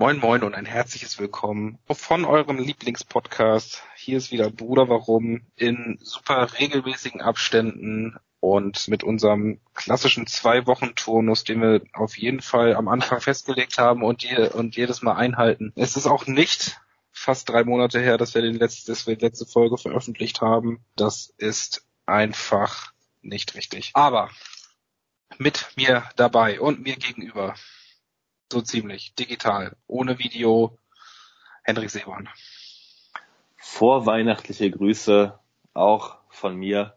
Moin Moin und ein herzliches Willkommen von eurem Lieblingspodcast. Hier ist wieder Bruder Warum in super regelmäßigen Abständen und mit unserem klassischen Zwei-Wochen-Turnus, den wir auf jeden Fall am Anfang festgelegt haben und, je, und jedes Mal einhalten. Es ist auch nicht fast drei Monate her, dass wir, den letzte, dass wir die letzte Folge veröffentlicht haben. Das ist einfach nicht richtig. Aber mit mir dabei und mir gegenüber so ziemlich. Digital. Ohne Video. Hendrik Seeborn. Vorweihnachtliche Grüße auch von mir.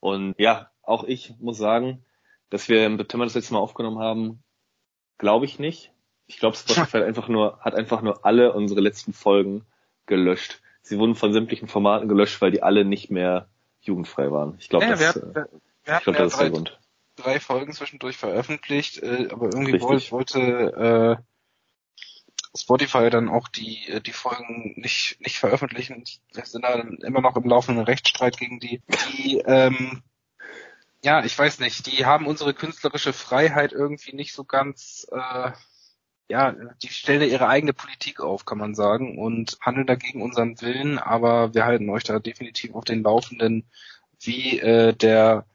Und ja, auch ich muss sagen, dass wir im September das letzte Mal aufgenommen haben, glaube ich nicht. Ich glaube, Spotify hat einfach nur, hat einfach nur alle unsere letzten Folgen gelöscht. Sie wurden von sämtlichen Formaten gelöscht, weil die alle nicht mehr jugendfrei waren. Ich glaube, ja, das, wir, wir, wir ich glaub, das ist der Grund drei Folgen zwischendurch veröffentlicht, äh, aber irgendwie Richtig. wollte äh, Spotify dann auch die äh, die Folgen nicht nicht veröffentlichen. Wir sind da immer noch im laufenden Rechtsstreit gegen die. Die ähm, ja, ich weiß nicht, die haben unsere künstlerische Freiheit irgendwie nicht so ganz äh, ja, die stellen ihre eigene Politik auf, kann man sagen, und handeln dagegen unseren Willen, aber wir halten euch da definitiv auf den Laufenden, wie äh, der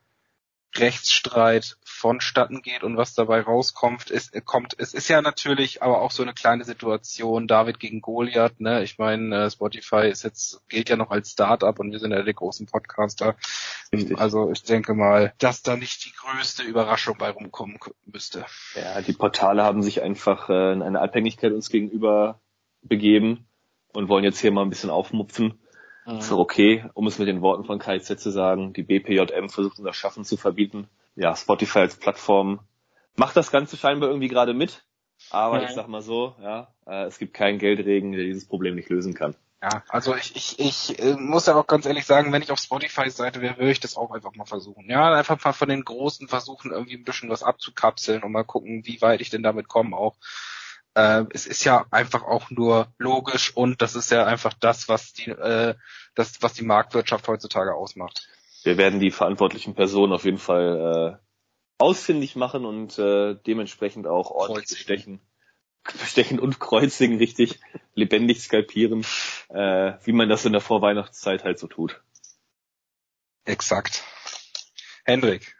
Rechtsstreit vonstatten geht und was dabei rauskommt, ist, kommt, es ist ja natürlich aber auch so eine kleine Situation, David gegen Goliath, ne? Ich meine, äh, Spotify ist jetzt, gilt ja noch als Startup und wir sind ja die großen Podcaster. Richtig. Also ich denke mal, dass da nicht die größte Überraschung bei rumkommen müsste. Ja, die Portale haben sich einfach äh, in eine Abhängigkeit uns gegenüber begeben und wollen jetzt hier mal ein bisschen aufmupfen. Mhm. Ist okay, um es mit den Worten von KIZ zu sagen. Die BPJM versucht unser Schaffen zu verbieten. Ja, Spotify als Plattform macht das Ganze scheinbar irgendwie gerade mit. Aber mhm. ich sag mal so, ja, äh, es gibt keinen Geldregen, der dieses Problem nicht lösen kann. Ja, also ich, ich, ich äh, muss ja auch ganz ehrlich sagen, wenn ich auf Spotify Seite wäre, würde ich das auch einfach mal versuchen. Ja, einfach mal von den Großen versuchen, irgendwie ein bisschen was abzukapseln und mal gucken, wie weit ich denn damit komme auch äh, es ist ja einfach auch nur logisch und das ist ja einfach das, was die, äh, das, was die Marktwirtschaft heutzutage ausmacht. Wir werden die verantwortlichen Personen auf jeden Fall äh, ausfindig machen und äh, dementsprechend auch ordentlich bestechen. Bestechen und kreuzigen richtig lebendig skalpieren, äh, wie man das in der Vorweihnachtszeit halt so tut. Exakt. Hendrik,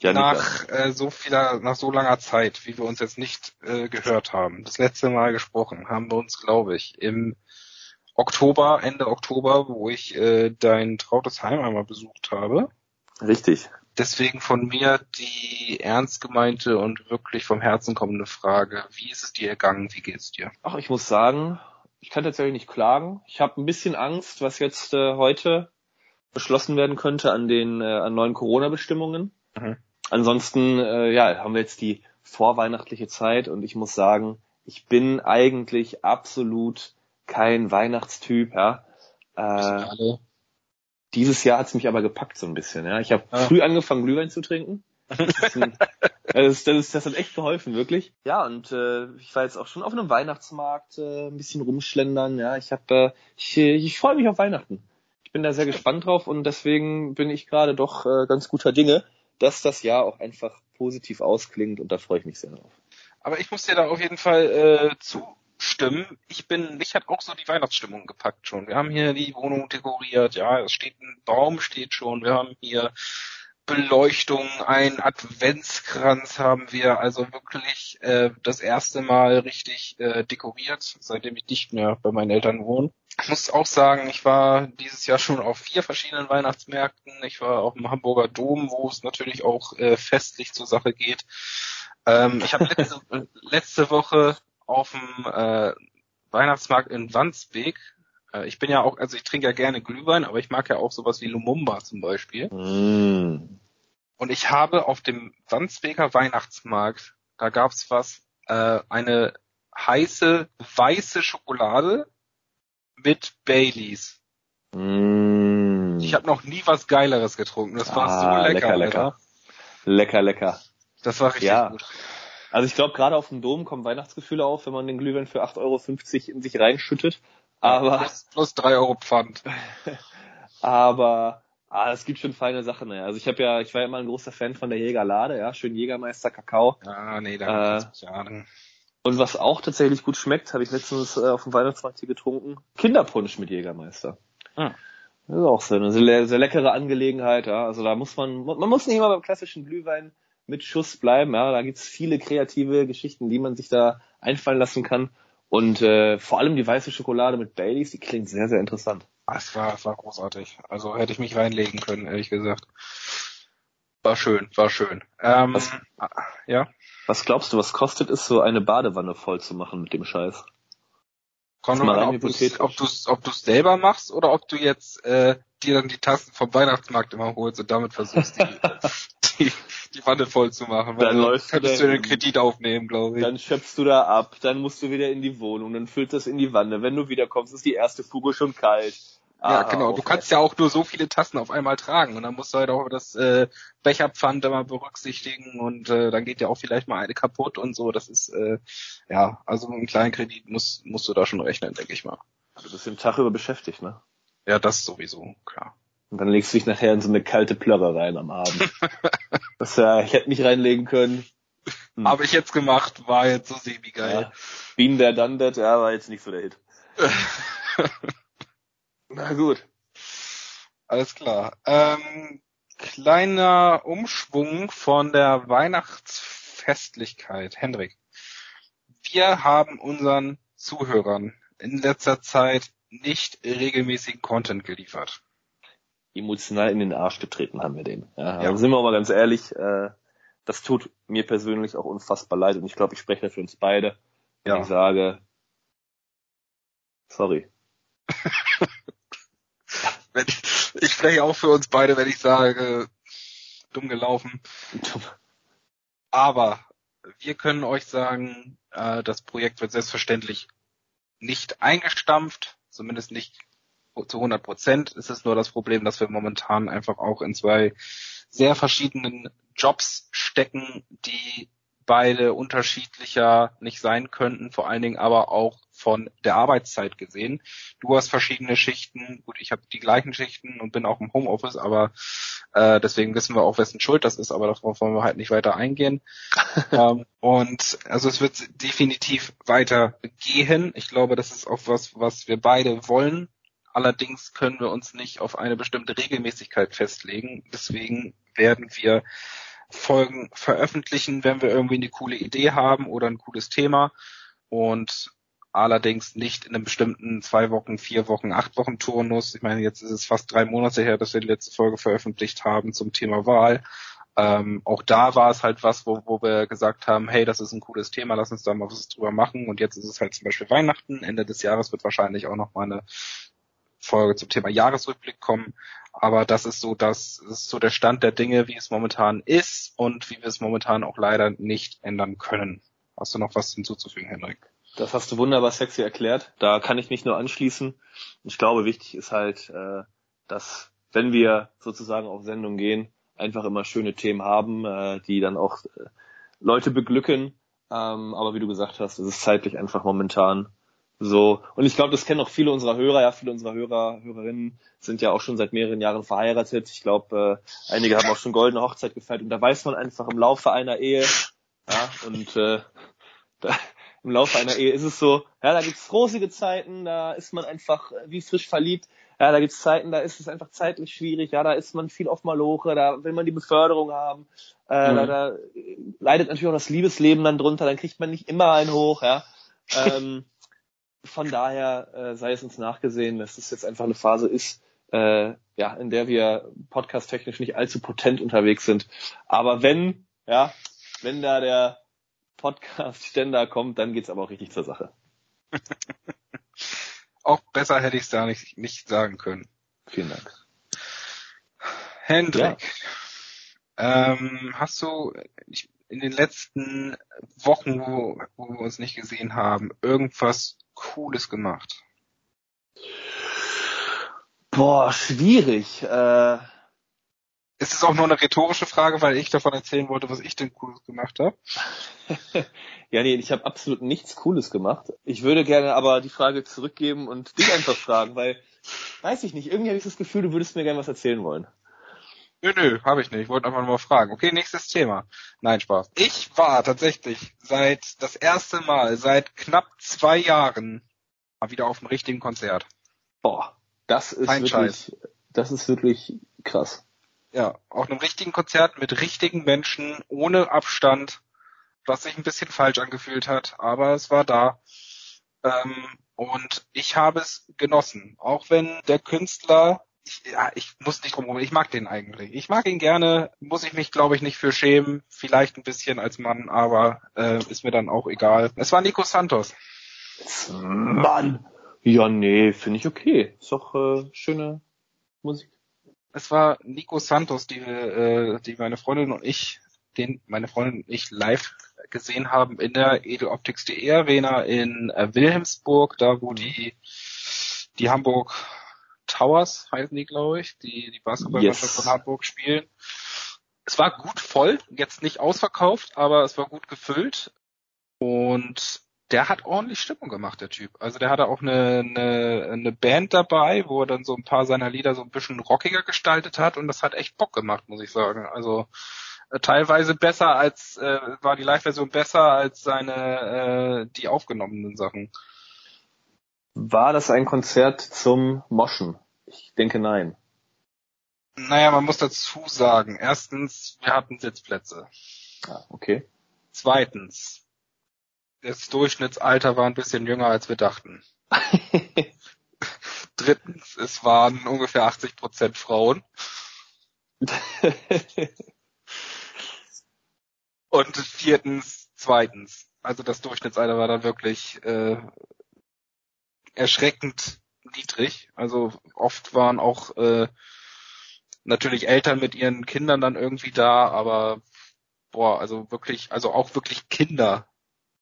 ja, nach äh, so vieler, nach so langer Zeit, wie wir uns jetzt nicht äh, gehört haben, das letzte Mal gesprochen, haben wir uns, glaube ich, im Oktober, Ende Oktober, wo ich äh, dein trautes Heim einmal besucht habe. Richtig. Deswegen von mir die ernst gemeinte und wirklich vom Herzen kommende Frage. Wie ist es dir ergangen? Wie geht's dir? Ach, ich muss sagen, ich kann tatsächlich nicht klagen. Ich habe ein bisschen Angst, was jetzt äh, heute beschlossen werden könnte an den äh, an neuen Corona-Bestimmungen. Mhm. Ansonsten, äh, ja, haben wir jetzt die vorweihnachtliche Zeit und ich muss sagen, ich bin eigentlich absolut kein Weihnachtstyp, ja. Äh, dieses Jahr hat's mich aber gepackt so ein bisschen, ja. Ich habe ja. früh angefangen, Glühwein zu trinken. Das, ein, das, das, das, hat echt geholfen, wirklich. Ja, und äh, ich war jetzt auch schon auf einem Weihnachtsmarkt äh, ein bisschen rumschlendern, ja. Ich habe, äh, ich, ich freue mich auf Weihnachten. Ich bin da sehr gespannt drauf und deswegen bin ich gerade doch äh, ganz guter Dinge dass das Jahr auch einfach positiv ausklingt und da freue ich mich sehr drauf. Aber ich muss dir da auf jeden Fall äh, zustimmen. Ich bin, mich hat auch so die Weihnachtsstimmung gepackt schon. Wir haben hier die Wohnung dekoriert, ja, es steht ein Baum steht schon, wir haben hier Beleuchtung, ein Adventskranz haben wir also wirklich äh, das erste Mal richtig äh, dekoriert, seitdem ich nicht mehr bei meinen Eltern wohne. Ich muss auch sagen, ich war dieses Jahr schon auf vier verschiedenen Weihnachtsmärkten. Ich war auf dem Hamburger Dom, wo es natürlich auch äh, festlich zur Sache geht. Ähm, ich habe letzte, letzte Woche auf dem äh, Weihnachtsmarkt in Wandsbek. Äh, ich bin ja auch, also ich trinke ja gerne Glühwein, aber ich mag ja auch sowas wie Lumumba zum Beispiel. Mm. Und ich habe auf dem Wandsbeker Weihnachtsmarkt, da gab's was, äh, eine heiße weiße Schokolade mit Baileys. Mm. Ich habe noch nie was Geileres getrunken. Das war ah, so lecker, lecker, lecker. Lecker, lecker. Das war richtig ja. gut. Also ich glaube, gerade auf dem Dom kommen Weihnachtsgefühle auf, wenn man den Glühwein für 8,50 Euro in sich reinschüttet. Aber plus, plus 3 Euro Pfand. aber ah, es gibt schon feine Sachen. Ja. Also ich habe ja, ich war ja immer ein großer Fan von der Jägerlade, ja, schön Jägermeister Kakao. Ah, nee, da äh, ja. Und was auch tatsächlich gut schmeckt, habe ich letztens äh, auf dem Weihnachtsmarkt hier getrunken. Kinderpunsch mit Jägermeister. Hm. Das ist auch so eine sehr, sehr leckere Angelegenheit, ja. Also da muss man, man muss nicht immer beim klassischen Glühwein mit Schuss bleiben, ja. Da gibt's viele kreative Geschichten, die man sich da einfallen lassen kann. Und äh, vor allem die weiße Schokolade mit Baileys, die klingt sehr, sehr interessant. Es war, es war großartig. Also hätte ich mich reinlegen können, ehrlich gesagt. War schön, war schön. Ähm, was, ja. Was glaubst du, was kostet es, so eine Badewanne voll zu machen mit dem Scheiß? Kommt mal an, ob du es ob du's, selber machst oder ob du jetzt äh, dir dann die Tassen vom Weihnachtsmarkt immer holst und damit versuchst, die, die, die Wanne voll zu machen. Weil dann läufst könntest du den Kredit aufnehmen, glaube ich. Dann schöpfst du da ab, dann musst du wieder in die Wohnung, dann füllst das in die Wanne. Wenn du wiederkommst, ist die erste Fuge schon kalt. Ja, ah, genau. Du kannst ja auch nur so viele Tassen auf einmal tragen und dann musst du halt auch das äh, Becherpfand immer berücksichtigen und äh, dann geht ja auch vielleicht mal eine kaputt und so. Das ist äh, ja, also mit einem kleinen Kredit musst musst du da schon rechnen, denke ich mal. Du bist den Tag über beschäftigt, ne? Ja, das sowieso, klar. Und dann legst du dich nachher in so eine kalte Plörre rein am Abend. das ja, ich hätte mich reinlegen können. Hm. Habe ich jetzt gemacht, war jetzt so semi-geil. Ja. Bean der Done That, ja, war jetzt nicht so der Hit. Na gut. Alles klar. Ähm, kleiner Umschwung von der Weihnachtsfestlichkeit. Hendrik, wir haben unseren Zuhörern in letzter Zeit nicht regelmäßigen Content geliefert. Emotional in den Arsch getreten haben wir den. Ja, ja. sind wir mal ganz ehrlich, äh, das tut mir persönlich auch unfassbar leid und ich glaube, ich spreche für uns beide, wenn ja. ich sage, sorry. ich, ich spreche auch für uns beide, wenn ich sage, dumm gelaufen. Aber wir können euch sagen, äh, das Projekt wird selbstverständlich nicht eingestampft, zumindest nicht zu 100 Prozent. Es ist nur das Problem, dass wir momentan einfach auch in zwei sehr verschiedenen Jobs stecken, die beide unterschiedlicher nicht sein könnten, vor allen Dingen aber auch von der Arbeitszeit gesehen. Du hast verschiedene Schichten, gut, ich habe die gleichen Schichten und bin auch im Homeoffice, aber äh, deswegen wissen wir auch, wessen Schuld das ist, aber darauf wollen wir halt nicht weiter eingehen. ähm, und also es wird definitiv weiter gehen. Ich glaube, das ist auch was, was wir beide wollen. Allerdings können wir uns nicht auf eine bestimmte Regelmäßigkeit festlegen. Deswegen werden wir Folgen veröffentlichen, wenn wir irgendwie eine coole Idee haben oder ein cooles Thema. Und allerdings nicht in einem bestimmten zwei Wochen, vier Wochen, acht Wochen Turnus. Ich meine, jetzt ist es fast drei Monate her, dass wir die letzte Folge veröffentlicht haben zum Thema Wahl. Ähm, auch da war es halt was, wo, wo wir gesagt haben, hey, das ist ein cooles Thema, lass uns da mal was drüber machen. Und jetzt ist es halt zum Beispiel Weihnachten. Ende des Jahres wird wahrscheinlich auch noch mal eine Folge zum Thema Jahresrückblick kommen. Aber das ist so, das ist so der Stand der Dinge, wie es momentan ist und wie wir es momentan auch leider nicht ändern können. Hast du noch was hinzuzufügen, Henrik? Das hast du wunderbar sexy erklärt. Da kann ich mich nur anschließen. Ich glaube, wichtig ist halt, äh, dass wenn wir sozusagen auf Sendung gehen, einfach immer schöne Themen haben, äh, die dann auch äh, Leute beglücken. Ähm, aber wie du gesagt hast, es ist zeitlich einfach momentan so. Und ich glaube, das kennen auch viele unserer Hörer. Ja, viele unserer Hörer, Hörerinnen sind ja auch schon seit mehreren Jahren verheiratet. Ich glaube, äh, einige haben auch schon goldene Hochzeit gefeiert. Und da weiß man einfach im Laufe einer Ehe, ja, und äh, da, im Laufe einer Ehe ist es so, ja, da gibt's rosige Zeiten, da ist man einfach wie frisch verliebt. Ja, da gibt's Zeiten, da ist es einfach zeitlich schwierig. Ja, da ist man viel auf Maloche, da will man die Beförderung haben. Äh, mhm. da, da leidet natürlich auch das Liebesleben dann drunter, dann kriegt man nicht immer einen hoch. Ja. Ähm, von daher äh, sei es uns nachgesehen, dass es jetzt einfach eine Phase ist, äh, ja, in der wir podcast-technisch nicht allzu potent unterwegs sind. Aber wenn, ja, wenn da der Podcast-Ständer kommt, dann geht's aber auch richtig zur Sache. auch besser hätte ich es da nicht, nicht sagen können. Vielen Dank. Hendrik, ja. ähm, hast du in den letzten Wochen, wo, wo wir uns nicht gesehen haben, irgendwas Cooles gemacht? Boah, schwierig. Äh, ist es auch nur eine rhetorische Frage, weil ich davon erzählen wollte, was ich denn Cooles gemacht habe? ja, nee, ich habe absolut nichts Cooles gemacht. Ich würde gerne aber die Frage zurückgeben und dich einfach fragen, weil, weiß ich nicht, irgendwie habe ich das Gefühl, du würdest mir gerne was erzählen wollen. Nö, nö, habe ich nicht. Ich wollte einfach nur mal fragen. Okay, nächstes Thema. Nein, Spaß. Ich war tatsächlich seit das erste Mal seit knapp zwei Jahren mal wieder auf einem richtigen Konzert. Boah, das ist Kein wirklich, Scheiß. das ist wirklich krass. Ja, auf einem richtigen Konzert mit richtigen Menschen, ohne Abstand, was sich ein bisschen falsch angefühlt hat, aber es war da. Ähm, und ich habe es genossen. Auch wenn der Künstler ich, ja, ich muss nicht drum rum, ich mag den eigentlich. Ich mag ihn gerne, muss ich mich, glaube ich, nicht für schämen. Vielleicht ein bisschen als Mann, aber äh, ist mir dann auch egal. Es war Nico Santos. Mann! Ja, nee, finde ich okay. Ist doch äh, schöne Musik. Es war Nico Santos, die, äh, die meine Freundin und ich, den meine Freundin und ich live gesehen haben in der Edeloptics.de Arena in äh, Wilhelmsburg, da wo die die Hamburg Towers heißen die, glaube ich, die die Basketballmannschaft yes. von Hamburg spielen. Es war gut voll, jetzt nicht ausverkauft, aber es war gut gefüllt und der hat ordentlich Stimmung gemacht, der Typ. Also der hatte auch eine, eine, eine Band dabei, wo er dann so ein paar seiner Lieder so ein bisschen rockiger gestaltet hat und das hat echt Bock gemacht, muss ich sagen. Also äh, teilweise besser als äh, war die Live-Version besser als seine äh, die aufgenommenen Sachen. War das ein Konzert zum Moschen? Ich denke nein. Naja, man muss dazu sagen, erstens, wir hatten Sitzplätze. Ah, okay. Zweitens, das Durchschnittsalter war ein bisschen jünger, als wir dachten. Drittens, es waren ungefähr 80 Prozent Frauen. Und viertens, zweitens, also das Durchschnittsalter war dann wirklich äh, erschreckend niedrig. Also oft waren auch äh, natürlich Eltern mit ihren Kindern dann irgendwie da, aber boah, also wirklich, also auch wirklich Kinder.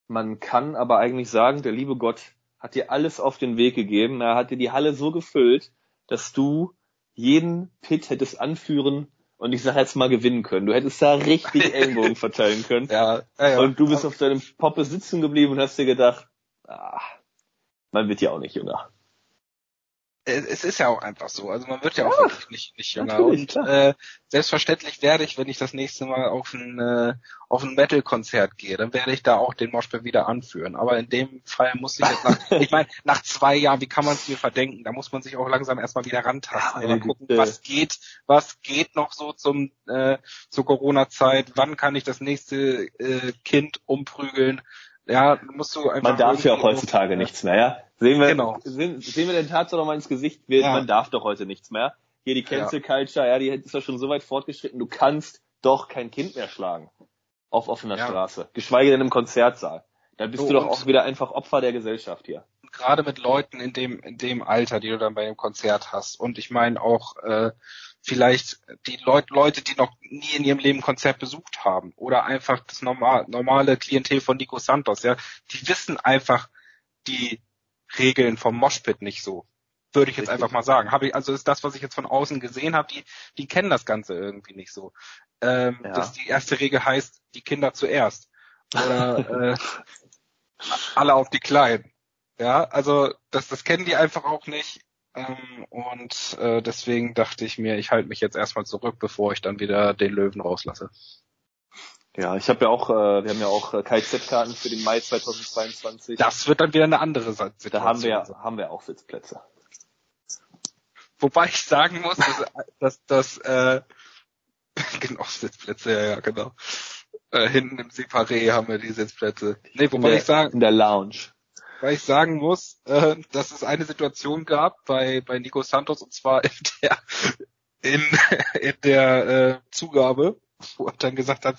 Man kann aber eigentlich sagen, der liebe Gott hat dir alles auf den Weg gegeben. Er hat dir die Halle so gefüllt, dass du jeden Pit hättest anführen und ich sag jetzt mal gewinnen können. Du hättest da richtig Ellenbogen verteilen können. Ja, ja, ja. Und du bist auf deinem Poppe sitzen geblieben und hast dir gedacht, ah, man wird ja auch nicht jünger. Es ist ja auch einfach so. Also man wird ja, ja auch wirklich nicht, nicht jünger. Und äh, selbstverständlich werde ich, wenn ich das nächste Mal auf ein, äh, auf ein Metal-Konzert gehe, dann werde ich da auch den Moshpit wieder anführen. Aber in dem Fall muss ich jetzt nach, ich meine, nach zwei Jahren, wie kann man es mir verdenken? Da muss man sich auch langsam erstmal wieder rantasten ja, mal gucken, was geht, was geht noch so zum äh, zur Corona-Zeit, wann kann ich das nächste äh, Kind umprügeln? Ja, musst du einfach. Man darf ja auch heutzutage auf, nichts mehr, ja? Sehen wir, genau. sehen, sehen wir den Tatsache noch mal ins Gesicht, wir, ja. man darf doch heute nichts mehr. Hier die Cancel Culture, ja, die ist ja schon so weit fortgeschritten, du kannst doch kein Kind mehr schlagen. Auf offener ja. Straße. Geschweige denn im Konzertsaal. Dann bist so, du doch auch wieder einfach Opfer der Gesellschaft hier. Gerade mit Leuten in dem, in dem Alter, die du dann bei dem Konzert hast. Und ich meine auch, äh, vielleicht die Leut Leute, die noch nie in ihrem Leben Konzert besucht haben oder einfach das normal, normale Klientel von Nico Santos, ja, die wissen einfach die Regeln vom Moshpit nicht so. Würde ich jetzt Richtig. einfach mal sagen. Habe ich, also ist das, was ich jetzt von außen gesehen habe, die, die kennen das Ganze irgendwie nicht so. Ähm, ja. Dass die erste Regel heißt, die Kinder zuerst. Oder äh, alle auf die Kleinen. Ja, also das, das kennen die einfach auch nicht. Ähm, und äh, deswegen dachte ich mir, ich halte mich jetzt erstmal zurück, bevor ich dann wieder den Löwen rauslasse. Ja, ich habe ja auch, äh, wir haben ja auch äh, KZ-Karten für den Mai 2022. Das wird dann wieder eine andere Situation. Da haben wir, ja, haben wir auch Sitzplätze. Wobei ich sagen muss, dass, dass, dass äh, genau, Sitzplätze, ja, ja, genau. Äh, hinten im Separé haben wir die Sitzplätze. Nee, wobei der, ich sagen. In der Lounge weil ich sagen muss, äh, dass es eine Situation gab bei, bei Nico Santos und zwar in der, in, in der äh, Zugabe, wo er dann gesagt hat,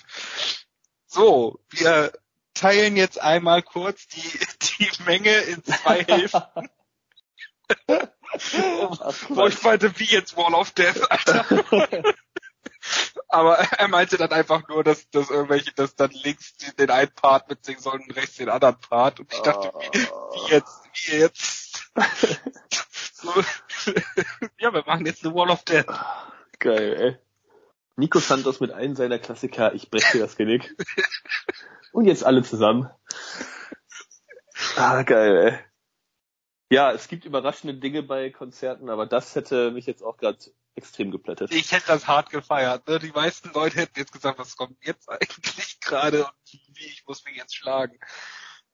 so, wir teilen jetzt einmal kurz die, die Menge in zwei Hälften. wo ich meinte, wie jetzt Wall of Death, Alter. Aber er meinte dann einfach nur, dass, dass irgendwelche, dass dann links den einen Part mitsingen sollen und rechts den anderen Part. Und ich dachte, oh. wie, jetzt, wie jetzt? so, ja, wir machen jetzt eine Wall of Death. Geil, ey. Nico Santos mit einem seiner Klassiker, ich breche das Genick. und jetzt alle zusammen. Ah, geil, ey. Ja, es gibt überraschende Dinge bei Konzerten, aber das hätte mich jetzt auch gerade extrem geplättet. Ich hätte das hart gefeiert. Ne? Die meisten Leute hätten jetzt gesagt, was kommt jetzt eigentlich gerade und wie ich muss mich jetzt schlagen.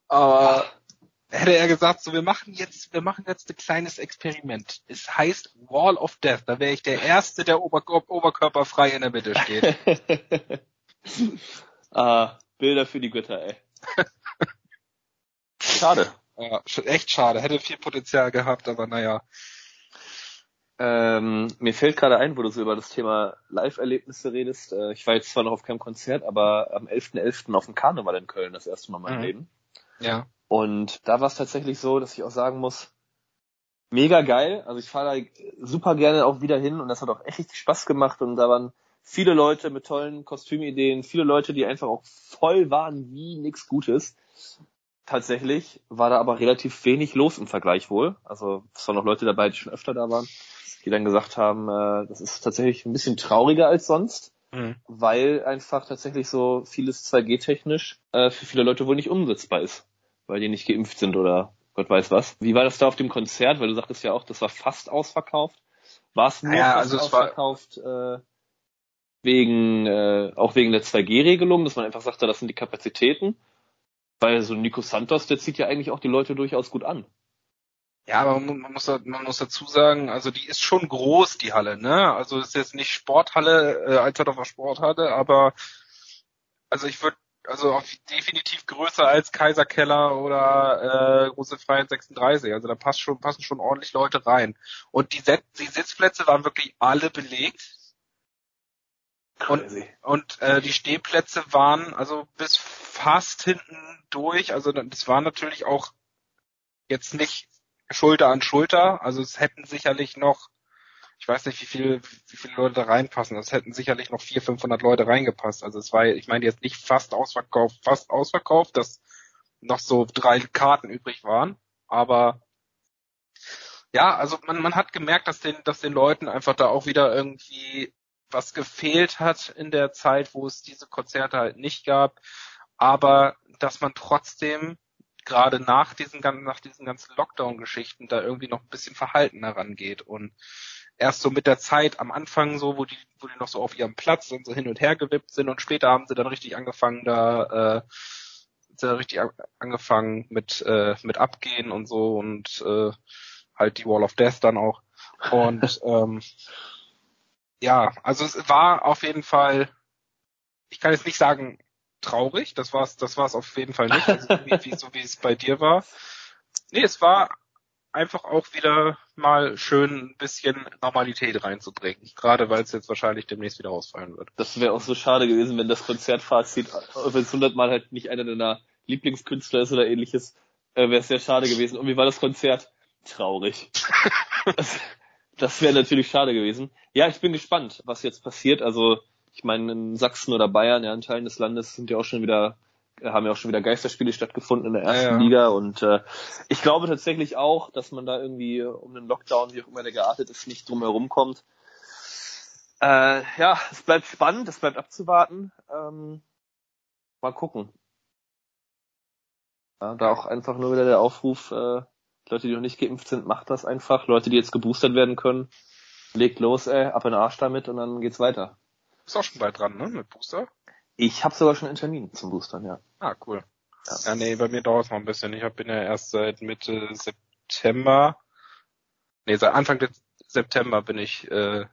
Aber hätte er gesagt, so wir machen jetzt, wir machen jetzt ein kleines Experiment. Es heißt Wall of Death. Da wäre ich der Erste, der Ober oberkörperfrei in der Mitte steht. ah, Bilder für die Götter, ey. Schade. Ja, echt schade. Hätte viel Potenzial gehabt, aber naja. Ähm, mir fällt gerade ein, wo du so über das Thema Live-Erlebnisse redest. Äh, ich war jetzt zwar noch auf keinem Konzert, aber am 11.11. .11. auf dem Karneval in Köln das erste Mal in meinem mhm. Leben. Ja. Und da war es tatsächlich so, dass ich auch sagen muss, mega geil. Also ich fahre da super gerne auch wieder hin und das hat auch echt richtig Spaß gemacht und da waren viele Leute mit tollen Kostümideen, viele Leute, die einfach auch voll waren wie nix Gutes. Tatsächlich war da aber relativ wenig los im Vergleich wohl. Also es waren noch Leute dabei, die schon öfter da waren, die dann gesagt haben, äh, das ist tatsächlich ein bisschen trauriger als sonst, mhm. weil einfach tatsächlich so vieles 2G-technisch äh, für viele Leute wohl nicht umsetzbar ist, weil die nicht geimpft sind oder Gott weiß was. Wie war das da auf dem Konzert? Weil du sagtest ja auch, das war fast ausverkauft. War es nur ja, also ausverkauft äh, wegen äh, auch wegen der 2G-Regelung, dass man einfach sagte, das sind die Kapazitäten? Weil so Nico Santos, der zieht ja eigentlich auch die Leute durchaus gut an. Ja, aber man muss, man muss dazu sagen, also die ist schon groß, die Halle, ne? Also ist jetzt nicht Sporthalle, äh, Alsterdorfer Sporthalle, aber also ich würde also definitiv größer als Kaiserkeller oder äh, große Freiheit 36. Also da passt schon, passen schon ordentlich Leute rein. Und die, Set die Sitzplätze waren wirklich alle belegt. Und, und äh, die Stehplätze waren also bis fast hinten durch. Also das war natürlich auch jetzt nicht Schulter an Schulter. Also es hätten sicherlich noch, ich weiß nicht, wie viele, wie viele Leute da reinpassen. Es hätten sicherlich noch 400, 500 Leute reingepasst. Also es war, ich meine jetzt nicht fast ausverkauft, fast ausverkauft, dass noch so drei Karten übrig waren. Aber ja, also man, man hat gemerkt, dass den, dass den Leuten einfach da auch wieder irgendwie was gefehlt hat in der Zeit, wo es diese Konzerte halt nicht gab, aber dass man trotzdem gerade nach diesen nach diesen ganzen Lockdown-Geschichten da irgendwie noch ein bisschen verhalten herangeht und erst so mit der Zeit am Anfang so, wo die, wo die noch so auf ihrem Platz und so hin und her gewippt sind und später haben sie dann richtig angefangen da, äh, sie richtig angefangen mit äh, mit abgehen und so und äh, halt die Wall of Death dann auch. Und ähm, ja, also es war auf jeden Fall, ich kann jetzt nicht sagen traurig, das war's, das war's auf jeden Fall nicht, also wie, wie, so wie es bei dir war. Nee, es war einfach auch wieder mal schön ein bisschen Normalität reinzubringen. Gerade weil es jetzt wahrscheinlich demnächst wieder ausfallen wird. Das wäre auch so schade gewesen, wenn das Konzertfazit, wenn es hundertmal halt nicht einer deiner Lieblingskünstler ist oder ähnliches, äh, wäre es sehr schade gewesen. Und wie war das Konzert? Traurig. das, das wäre natürlich schade gewesen. Ja, ich bin gespannt, was jetzt passiert. Also ich meine, in Sachsen oder Bayern, ja, in Teilen des Landes sind ja auch schon wieder, haben ja auch schon wieder Geisterspiele stattgefunden in der ersten ja, ja. Liga und äh, ich glaube tatsächlich auch, dass man da irgendwie um den Lockdown, wie auch immer der geartet ist, nicht drum herum kommt. Äh, ja, es bleibt spannend, es bleibt abzuwarten. Ähm, mal gucken. Ja, da auch einfach nur wieder der Aufruf, äh, Leute, die noch nicht geimpft sind, macht das einfach. Leute, die jetzt geboostert werden können, legt los, ey, ab in den Arsch damit und dann geht's weiter. Bist auch schon bald dran, ne, mit Booster? Ich habe sogar schon einen Termin zum Boostern, ja. Ah, cool. Ja, ja nee, bei mir dauert es noch ein bisschen. Ich bin ja erst seit Mitte September, nee, seit Anfang September bin ich, äh,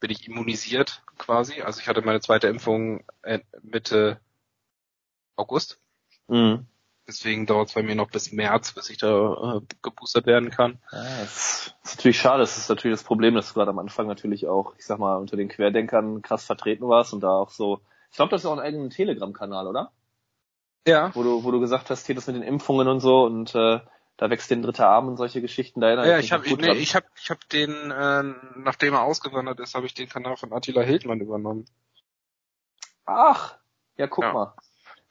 bin ich immunisiert quasi. Also ich hatte meine zweite Impfung Mitte August. Mhm. Deswegen dauert es bei mir noch bis März, bis ich da äh, geboostert werden kann. Ja, das ist natürlich schade. Das ist natürlich das Problem, dass du gerade am Anfang natürlich auch, ich sag mal, unter den Querdenkern krass vertreten warst und da auch so. Ich glaube, das ist auch ein eigener Telegram-Kanal, oder? Ja. Wo du, wo du gesagt hast, hier das mit den Impfungen und so und äh, da wächst den dritter Arm und solche Geschichten. Da ja, ich habe nee, ich hab, ich hab den, äh, nachdem er ausgewandert ist, habe ich den Kanal von Attila Hildmann übernommen. Ach, ja, guck ja. mal.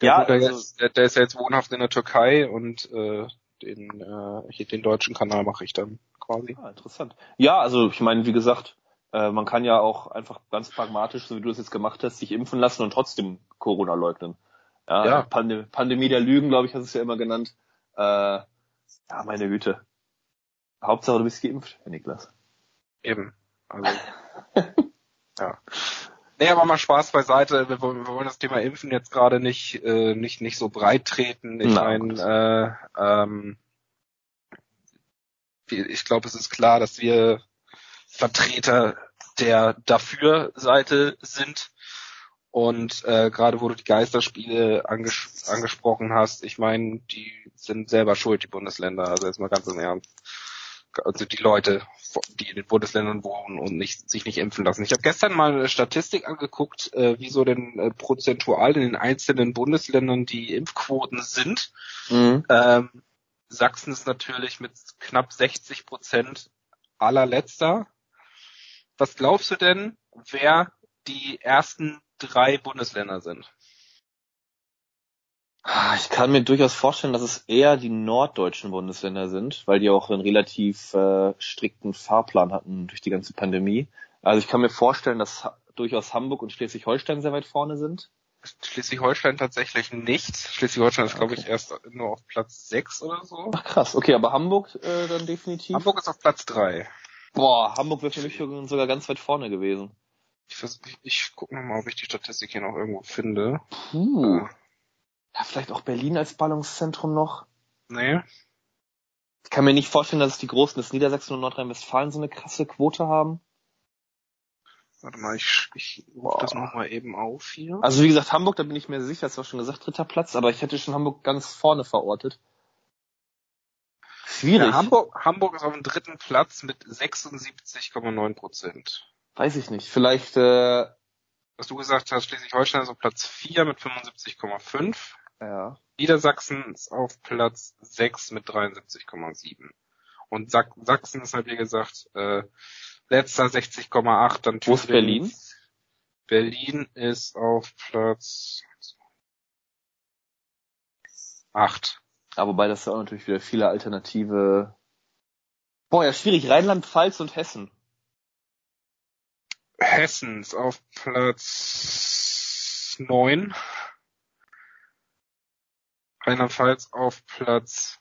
Der, ja, also, jetzt, der, der, ist ja jetzt wohnhaft in der Türkei und äh, den, äh, hier den deutschen Kanal mache ich dann quasi. Ah, interessant. Ja, also ich meine, wie gesagt, äh, man kann ja auch einfach ganz pragmatisch, so wie du es jetzt gemacht hast, sich impfen lassen und trotzdem Corona leugnen. Ja, ja. Pandem Pandemie der Lügen, glaube ich, hast du es ja immer genannt. Äh, Ja, meine Güte. Hauptsache du bist geimpft, Herr Niklas. Eben. Also, ja. Nee, aber mal Spaß beiseite. Wir wollen, wir wollen das Thema Impfen jetzt gerade nicht, äh, nicht, nicht so breit treten. Ich meine, äh, ähm, ich glaube, es ist klar, dass wir Vertreter der Dafür-Seite sind. Und äh, gerade wo du die Geisterspiele anges angesprochen hast, ich meine, die sind selber schuld, die Bundesländer. Also jetzt mal ganz im Ernst. Also die Leute, die in den Bundesländern wohnen und nicht, sich nicht impfen lassen. Ich habe gestern mal eine Statistik angeguckt, äh, wie so denn äh, prozentual in den einzelnen Bundesländern die Impfquoten sind. Mhm. Ähm, Sachsen ist natürlich mit knapp 60 Prozent allerletzter. Was glaubst du denn, wer die ersten drei Bundesländer sind? Ah, ich kann mir durchaus vorstellen, dass es eher die norddeutschen Bundesländer sind, weil die auch einen relativ äh, strikten Fahrplan hatten durch die ganze Pandemie. Also ich kann mir vorstellen, dass durchaus Hamburg und Schleswig-Holstein sehr weit vorne sind. Schleswig-Holstein tatsächlich nicht. Schleswig-Holstein ist, glaube ich, erst nur auf Platz 6 oder so. Ach krass, okay, aber Hamburg äh, dann definitiv. Hamburg ist auf Platz 3. Boah, Hamburg wäre für mich sogar ganz weit vorne gewesen. Ich, ich, ich gucke nochmal, ob ich die Statistik hier noch irgendwo finde. Puh. Äh. Ja, vielleicht auch Berlin als Ballungszentrum noch. Nee. Ich kann mir nicht vorstellen, dass die Großen des Niedersachsen und Nordrhein-Westfalen so eine krasse Quote haben. Warte mal, ich, ich rufe das nochmal eben auf hier. Also wie gesagt, Hamburg, da bin ich mir sicher, das war schon gesagt, dritter Platz, aber ich hätte schon Hamburg ganz vorne verortet. Schwierig. Ja, Hamburg, Hamburg ist auf dem dritten Platz mit 76,9 Prozent. Weiß ich nicht. Vielleicht, äh, was du gesagt hast, Schleswig-Holstein ist auf Platz 4 mit 75,5. Ja. Niedersachsen ist auf Platz 6 mit 73,7. Und Sachsen ist halt, wie gesagt, äh, letzter 60,8. Dann Wo ist Berlin? Berlin ist auf Platz 8. Aber wobei das ja auch natürlich wieder viele alternative. Boah, ja, schwierig. Rheinland-Pfalz und Hessen. Hessen ist auf Platz 9. Rheinland-Pfalz auf Platz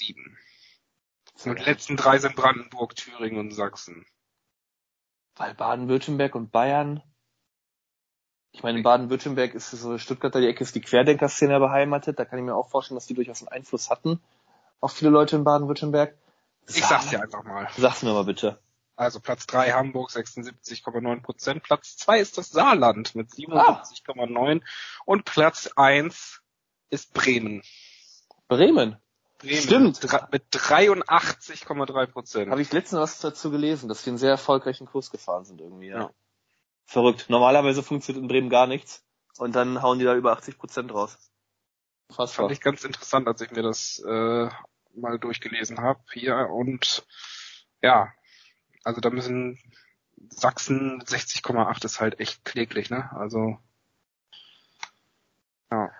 7. Und die letzten drei sind Brandenburg, Thüringen und Sachsen. Weil Baden-Württemberg und Bayern. Ich meine, in Baden-Württemberg ist so Stuttgarter die Ecke ist die Querdenker-Szene beheimatet. Da kann ich mir auch vorstellen, dass die durchaus einen Einfluss hatten auf viele Leute in Baden-Württemberg. Ich sag's dir einfach mal. Sag's mir mal bitte. Also Platz 3 Hamburg 76,9 Prozent. Platz 2 ist das Saarland mit 77,9 ah. und Platz 1 ist Bremen. Bremen? Bremen Stimmt. Mit 83,3 Prozent. Habe ich letztens was dazu gelesen, dass die einen sehr erfolgreichen Kurs gefahren sind irgendwie. Ja. ja. Verrückt. Normalerweise funktioniert in Bremen gar nichts und dann hauen die da über 80 Prozent raus. Fast Fand ich ganz interessant, als ich mir das äh, mal durchgelesen habe hier und ja, also da müssen Sachsen 60,8 ist halt echt kläglich, ne? Also ja.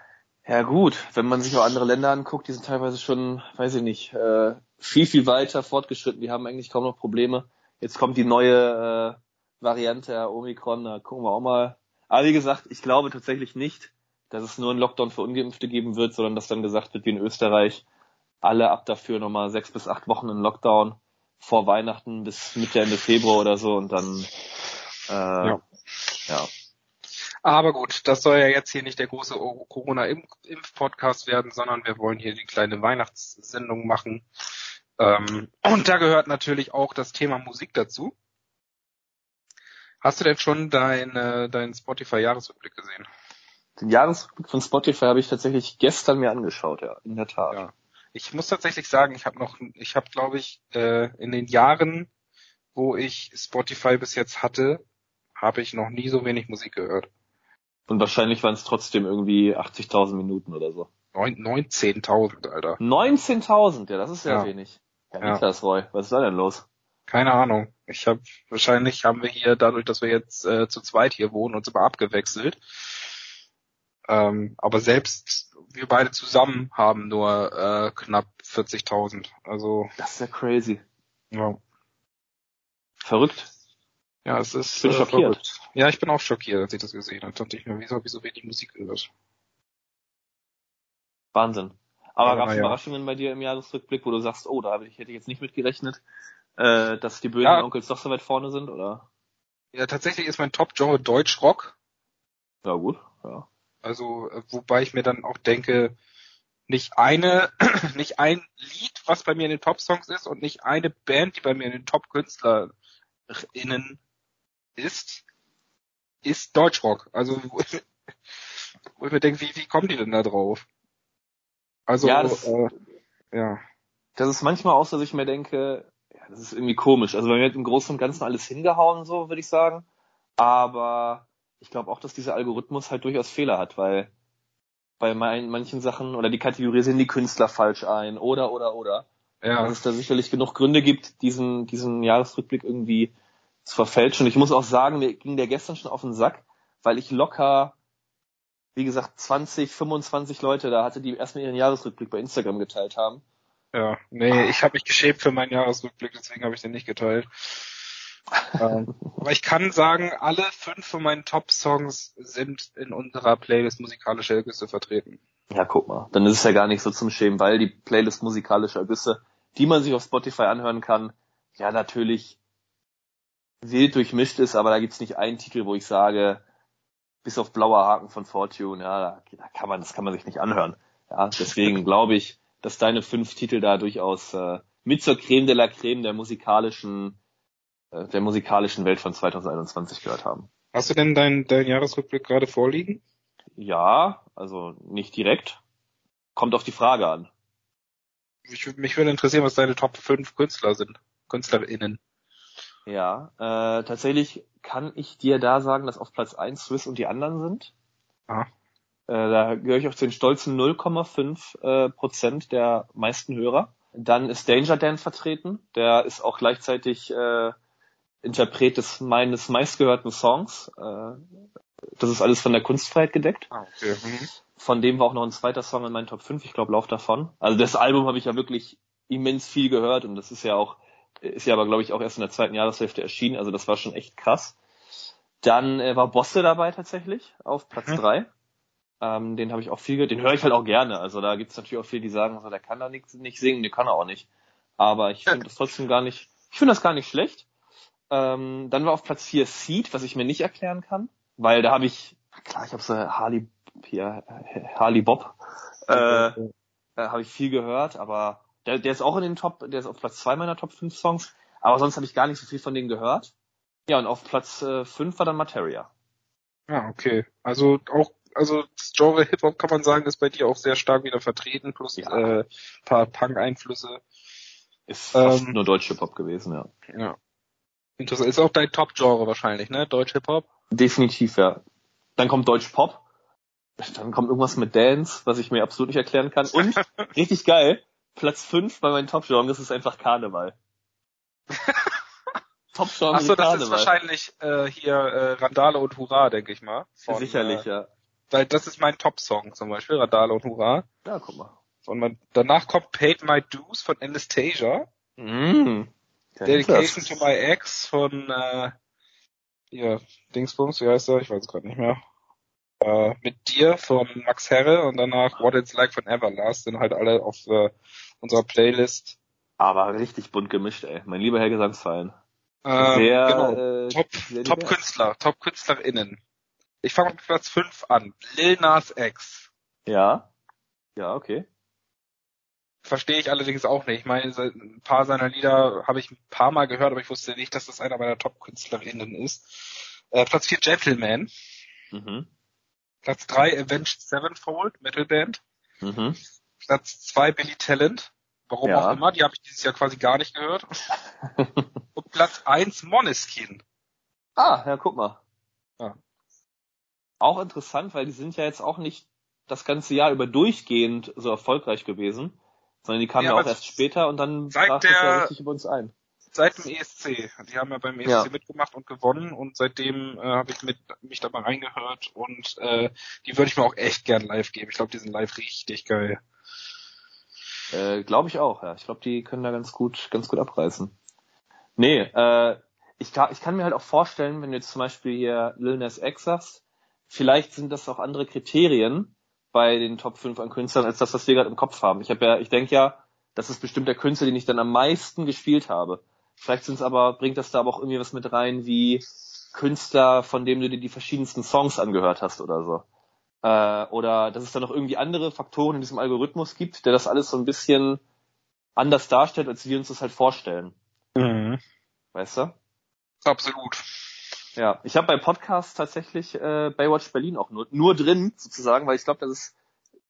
Ja gut, wenn man sich auch andere Länder anguckt, die sind teilweise schon, weiß ich nicht, äh, viel, viel weiter fortgeschritten. Die haben eigentlich kaum noch Probleme. Jetzt kommt die neue äh, Variante Omikron, da gucken wir auch mal. Aber wie gesagt, ich glaube tatsächlich nicht, dass es nur einen Lockdown für Ungeimpfte geben wird, sondern dass dann gesagt wird, wie in Österreich, alle ab dafür nochmal sechs bis acht Wochen in Lockdown vor Weihnachten bis Mitte Ende Februar oder so und dann äh, ja. Aber gut, das soll ja jetzt hier nicht der große Corona-Impf-Podcast werden, sondern wir wollen hier die kleine Weihnachtssendung machen. Ähm, und da gehört natürlich auch das Thema Musik dazu. Hast du denn schon deinen dein Spotify-Jahresrückblick gesehen? Den Jahresrückblick von Spotify habe ich tatsächlich gestern mir angeschaut, ja, in der Tat. Ja. Ich muss tatsächlich sagen, ich habe noch, ich habe glaube ich äh, in den Jahren, wo ich Spotify bis jetzt hatte, habe ich noch nie so wenig Musik gehört. Und wahrscheinlich waren es trotzdem irgendwie 80.000 Minuten oder so. 19.000, Alter. 19.000, ja, das ist sehr ja. wenig. Ja, ja. Niklas Roy, was ist da denn los? Keine Ahnung. Ich habe wahrscheinlich haben wir hier dadurch, dass wir jetzt äh, zu zweit hier wohnen, uns immer abgewechselt. Ähm, aber selbst wir beide zusammen haben nur äh, knapp 40.000. Also das ist ja crazy. Ja. Verrückt. Ja, es ist ich bin äh, schockiert. Verrückt. Ja, ich bin auch schockiert, als ich das gesehen habe. Da dachte ich mir, wieso habe ich so wenig Musik gehört? Wahnsinn. Aber, Aber gab es ja. Überraschungen bei dir im Jahresrückblick, wo du sagst, oh, da hätte ich jetzt nicht mit gerechnet, äh, dass die bösen ja. Onkels doch so weit vorne sind, oder? Ja, tatsächlich ist mein Top-Genre Deutschrock. Ja, gut, ja. Also, äh, wobei ich mir dann auch denke, nicht eine, nicht ein Lied, was bei mir in den Top-Songs ist und nicht eine Band, die bei mir in den Top-KünstlerInnen ist, ist Deutschrock. Also, wo ich, mir denke, wie, wie kommen die denn da drauf? Also, ja, das, äh, ja. Das ist manchmal auch so, dass ich mir denke, ja, das ist irgendwie komisch. Also, bei mir hat im Großen und Ganzen alles hingehauen, so, würde ich sagen. Aber ich glaube auch, dass dieser Algorithmus halt durchaus Fehler hat, weil bei manchen Sachen oder die kategorisieren die Künstler falsch ein oder oder oder. Ja. Dass es da sicherlich genug Gründe gibt, diesen, diesen Jahresrückblick irgendwie zu verfälschen. Und ich muss auch sagen, mir ging der gestern schon auf den Sack, weil ich locker, wie gesagt, 20, 25 Leute da hatte, die erstmal ihren Jahresrückblick bei Instagram geteilt haben. Ja, nee, ich habe mich geschämt für meinen Jahresrückblick, deswegen habe ich den nicht geteilt ähm, aber ich kann sagen, alle fünf von meinen Top-Songs sind in unserer Playlist musikalische Ergüsse vertreten. Ja, guck mal. Dann ist es ja gar nicht so zum Schämen, weil die Playlist musikalische Ergüsse, die man sich auf Spotify anhören kann, ja natürlich wild durchmischt ist, aber da gibt's nicht einen Titel, wo ich sage, bis auf blauer Haken von Fortune, ja, da, kann man, das kann man sich nicht anhören. Ja, deswegen glaube ich, dass deine fünf Titel da durchaus äh, mit zur Creme de la Creme der musikalischen äh, der musikalischen Welt von 2021 gehört haben. Hast du denn deinen dein Jahresrückblick gerade vorliegen? Ja, also nicht direkt. Kommt auf die Frage an. Ich, mich würde interessieren, was deine Top 5 Künstler sind. KünstlerInnen. Ja, äh, tatsächlich kann ich dir da sagen, dass auf Platz 1 Swiss und die anderen sind. Ah. Äh, da gehöre ich auf den stolzen 0,5 äh, Prozent der meisten Hörer. Dann ist Danger Dan vertreten. Der ist auch gleichzeitig äh, Interpret des meines meistgehörten Songs. Äh, das ist alles von der Kunstfreiheit gedeckt. Ah, okay. Mhm. Von dem war auch noch ein zweiter Song in meinen Top 5, ich glaube Lauf davon. Also das Album habe ich ja wirklich immens viel gehört und das ist ja auch, ist ja aber glaube ich auch erst in der zweiten Jahreshälfte erschienen, also das war schon echt krass. Dann äh, war Bosse dabei tatsächlich auf Platz mhm. drei. Ähm, den habe ich auch viel gehört, den höre ich halt auch gerne. Also da gibt's natürlich auch viele, die sagen, so, der kann da nicht, nicht singen, der kann er auch nicht. Aber ich finde das trotzdem gar nicht, ich finde das gar nicht schlecht. Ähm, dann war auf Platz 4 Seed, was ich mir nicht erklären kann, weil da habe ich, klar, ich habe so Harley, hier, Harley Bob, äh, äh, habe ich viel gehört, aber der, der ist auch in den Top, der ist auf Platz 2 meiner Top 5 Songs, aber sonst habe ich gar nicht so viel von denen gehört. Ja, und auf Platz äh, 5 war dann Materia. Ah, okay. Also auch, also das Genre Hip-Hop kann man sagen, ist bei dir auch sehr stark wieder vertreten, plus ja. äh, paar Punk-Einflüsse. Ist fast ähm, nur Deutsch Hip-Hop gewesen, ja. Ja. Interessant. Ist auch dein Top-Genre wahrscheinlich, ne? Deutsch Hip-Hop? Definitiv, ja. Dann kommt Deutsch Pop. Dann kommt irgendwas mit Dance, was ich mir absolut nicht erklären kann. Und, richtig geil, Platz 5 bei meinen Top-Genres ist einfach Karneval. Top-Genre Achso, das ist wahrscheinlich äh, hier äh, Randale und Hurra, denke ich mal. Von, Sicherlich, äh, ja. Weil das ist mein Top-Song zum Beispiel, Randale und Hurra. Ja, guck mal. Und man, danach kommt Paid My Dues von Anastasia. Mm. Dedication to My Ex von äh, ja, Dingsbums, wie heißt er? Ich weiß es gerade nicht mehr. Äh, mit dir von Max Herre und danach What It's Like von Everlast sind halt alle auf äh, unserer Playlist. Aber richtig bunt gemischt, ey. Mein lieber Herr Gesangsverein. Ähm, sehr, genau. Äh, Top, Top Künstler, Top KünstlerInnen. Ich fange mit Platz 5 an. Lil Nas X. Ja. Ja, okay. Verstehe ich allerdings auch nicht. Ich meine, ein paar seiner Lieder habe ich ein paar Mal gehört, aber ich wusste nicht, dass das einer meiner Top-KünstlerInnen ist. Äh, Platz 4 Gentleman. Mhm. Platz 3 Avenged Sevenfold, Metalband. Mhm. Platz 2 Billy Talent. Warum ja. auch immer, die habe ich dieses Jahr quasi gar nicht gehört. Und Platz 1 Moneskin. Ah, ja, guck mal. Ja. Auch interessant, weil die sind ja jetzt auch nicht das ganze Jahr über durchgehend so erfolgreich gewesen. Sondern die kamen ja, ja auch erst später und dann brach das ja richtig über uns ein. Seit dem ESC. Die haben ja beim ESC ja. mitgemacht und gewonnen und seitdem äh, habe ich mit, mich da mal reingehört und äh, die würde ich mir auch echt gern live geben. Ich glaube, die sind live richtig geil. Äh, glaube ich auch, ja. Ich glaube, die können da ganz gut, ganz gut abreißen. Nee, äh, ich, kann, ich kann mir halt auch vorstellen, wenn du jetzt zum Beispiel hier Lil Nas X sagst, vielleicht sind das auch andere Kriterien, bei den Top 5 an Künstlern als das, was wir gerade im Kopf haben. Ich habe ja, ich denke ja, das ist bestimmt der Künstler, den ich dann am meisten gespielt habe. Vielleicht sind es aber, bringt das da aber auch irgendwie was mit rein, wie Künstler, von dem du dir die verschiedensten Songs angehört hast oder so. Äh, oder dass es da noch irgendwie andere Faktoren in diesem Algorithmus gibt, der das alles so ein bisschen anders darstellt, als wir uns das halt vorstellen. Mhm. Weißt du? Absolut. Ja, ich habe bei Podcasts tatsächlich äh, Baywatch Berlin auch nur, nur drin, sozusagen, weil ich glaube, das ist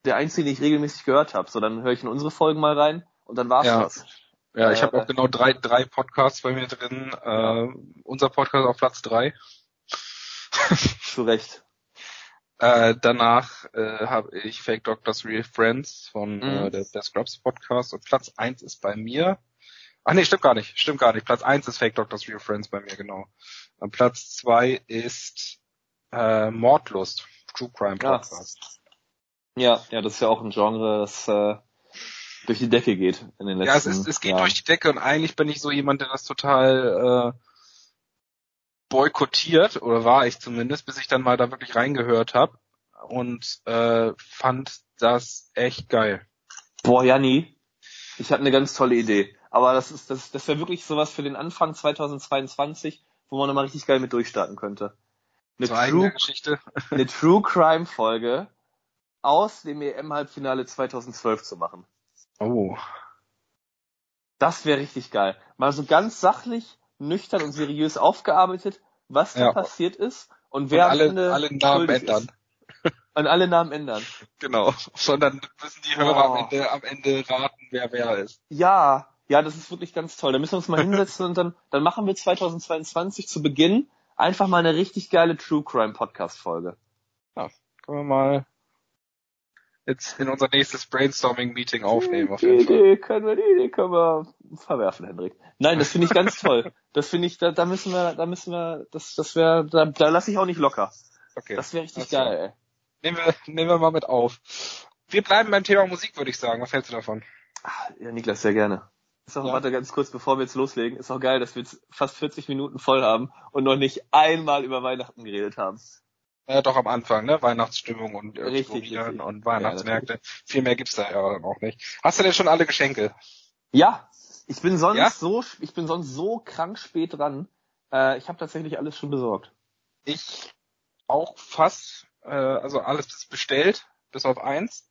der einzige, den ich regelmäßig gehört habe. So, dann höre ich in unsere Folgen mal rein und dann war's ja. das. Ja, ich äh, habe auch genau drei, drei Podcasts bei mir drin. Äh, unser Podcast auf Platz drei. Zu Recht. Äh, danach äh, habe ich Fake Doctors Real Friends von äh, mhm. äh, der, der Scrubs Podcast und Platz eins ist bei mir. Ach nee, stimmt gar nicht, stimmt gar nicht. Platz eins ist Fake Doctors Real Friends bei mir, genau. Und Platz zwei ist äh, Mordlust, True Crime Podcast. Ja. ja, ja, das ist ja auch ein Genre, das äh, durch die Decke geht in den letzten Ja, es, ist, es geht Jahren. durch die Decke und eigentlich bin ich so jemand, der das total äh, boykottiert, oder war ich zumindest, bis ich dann mal da wirklich reingehört habe und äh, fand das echt geil. Boah, Janni, ich habe eine ganz tolle Idee. Aber das ist das, das wäre wirklich sowas für den Anfang 2022, wo man nochmal richtig geil mit durchstarten könnte. Eine, True, Geschichte. eine True Crime Folge aus dem EM-Halbfinale 2012 zu machen. Oh. Das wäre richtig geil. Mal so ganz sachlich, nüchtern und seriös aufgearbeitet, was da ja. passiert ist und wer und alle, am Ende alle Namen ändern. Ist. Und alle Namen ändern. Genau. Sondern müssen die Hörer oh. am, Ende, am Ende raten, wer wer ist. Ja, ja, das ist wirklich ganz toll. Da müssen wir uns mal hinsetzen und dann, dann machen wir 2022 zu Beginn einfach mal eine richtig geile True Crime Podcast Folge. Ja, können wir mal jetzt in unser nächstes Brainstorming-Meeting aufnehmen. Auf jeden die Idee können wir, die Idee können wir verwerfen, Hendrik. Nein, das finde ich ganz toll. Das finde ich, da, da müssen wir, da müssen wir, das, das wäre, da, da lasse ich auch nicht locker. Okay. Das wäre richtig geil, ey. Nehmen wir, nehmen wir mal mit auf. Wir bleiben beim Thema Musik, würde ich sagen. Was hältst du davon? Ach, ja, Niklas, sehr gerne. Ist auch, ja. warte ganz kurz, bevor wir jetzt loslegen, ist auch geil, dass wir jetzt fast 40 Minuten voll haben und noch nicht einmal über Weihnachten geredet haben. Ja, doch am Anfang, ne? Weihnachtsstimmung und richtig, richtig. und Weihnachtsmärkte. Ja, Viel mehr gibt's da ja dann auch nicht. Hast du denn schon alle Geschenke? Ja, ich bin sonst ja? so, ich bin sonst so krank spät dran. Äh, ich habe tatsächlich alles schon besorgt. Ich auch fast, äh, also alles ist bestellt, bis auf eins.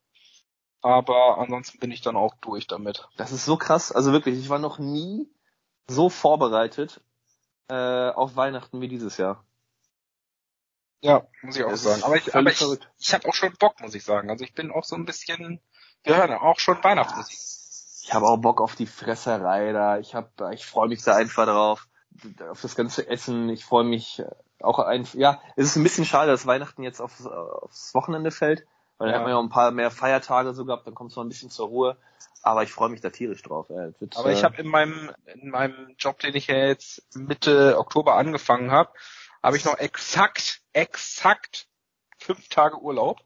Aber ansonsten bin ich dann auch durch damit. Das ist so krass. Also wirklich, ich war noch nie so vorbereitet äh, auf Weihnachten wie dieses Jahr. Ja, muss ich auch das sagen. Aber ich, aber ich, ich habe auch schon Bock, muss ich sagen. Also ich bin auch so ein bisschen, wir hören auch schon Weihnachtsmusik. Ich habe auch Bock auf die Fresserei da. Ich hab, ich freue mich da einfach drauf. Auf das ganze Essen. Ich freue mich auch ein, ja, es ist ein bisschen schade, dass Weihnachten jetzt aufs, aufs Wochenende fällt. Weil ja. dann hat man ja auch ein paar mehr Feiertage so gehabt, dann kommt es mal ein bisschen zur Ruhe. Aber ich freue mich da tierisch drauf. Wird, Aber ich äh, habe in meinem in meinem Job, den ich ja jetzt Mitte Oktober angefangen habe, habe ich noch exakt, exakt fünf Tage Urlaub.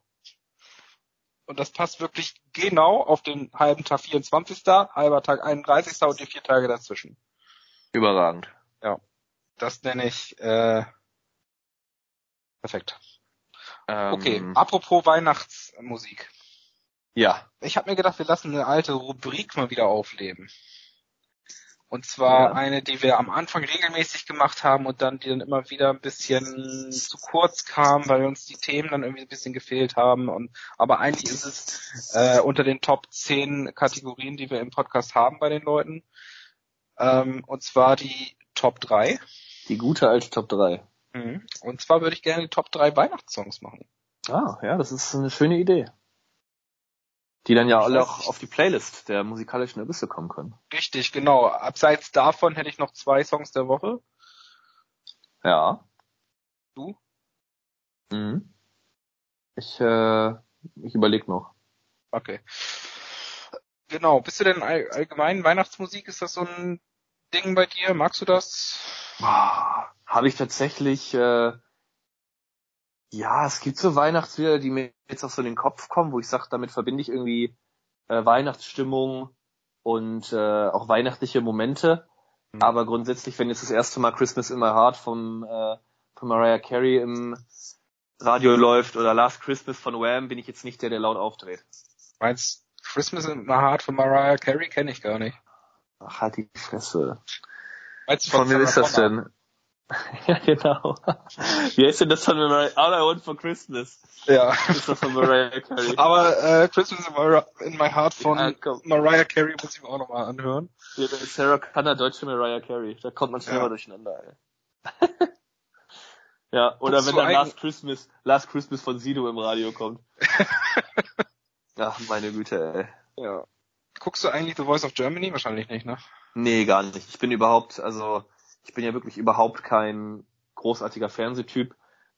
Und das passt wirklich genau auf den halben Tag 24., halber Tag 31. und die vier Tage dazwischen. Überragend. Ja. Das nenne ich äh, perfekt. Ähm, okay, apropos Weihnachtsmusik. Ja. Ich habe mir gedacht, wir lassen eine alte Rubrik mal wieder aufleben. Und zwar ja. eine, die wir am Anfang regelmäßig gemacht haben und dann die dann immer wieder ein bisschen zu kurz kam, weil uns die Themen dann irgendwie ein bisschen gefehlt haben. Und aber eigentlich ist es äh, unter den Top 10 Kategorien, die wir im Podcast haben bei den Leuten. Ähm, und zwar die Top 3. Die gute alte Top 3. Mhm. Und zwar würde ich gerne die Top 3 Weihnachtssongs machen. Ah, ja, das ist eine schöne Idee. Die dann ja alle auch auf die Playlist der musikalischen Abysse kommen können. Richtig, genau. Abseits davon hätte ich noch zwei Songs der Woche. Ja. Du? Mhm. Ich, äh, ich überleg noch. Okay. Genau. Bist du denn all, allgemein Weihnachtsmusik? Ist das so ein Ding bei dir? Magst du das? Ah, Habe ich tatsächlich äh, ja, es gibt so Weihnachtslieder, die mir jetzt auch so in den Kopf kommen, wo ich sage, damit verbinde ich irgendwie äh, Weihnachtsstimmung und äh, auch weihnachtliche Momente. Mhm. Aber grundsätzlich, wenn jetzt das erste Mal Christmas in my Heart vom, äh, von Mariah Carey im Radio läuft oder Last Christmas von Wham, bin ich jetzt nicht der, der laut aufdreht. Meinst Christmas in my Heart von Mariah Carey kenne ich gar nicht. Ach, halt die Fresse. Meinst von, von wem ist das denn? ja, genau. Wie heißt denn das von Mariah? All I Want for Christmas. Ja. Das ist das von Mariah Carey. Aber äh, Christmas in my Heart von ja, Mariah Carey muss ich mir auch nochmal anhören. Ja, Sarah Connor, deutsche Mariah Carey. Da kommt man schneller ja. durcheinander, ey. ja, oder Guckst wenn dann Last Christmas, Last Christmas von Sido im Radio kommt. Ach, meine Güte, ey. Ja. Guckst du eigentlich The Voice of Germany? Wahrscheinlich nicht, ne? Nee, gar nicht. Ich bin überhaupt, also ich bin ja wirklich überhaupt kein großartiger Fernsehtyp.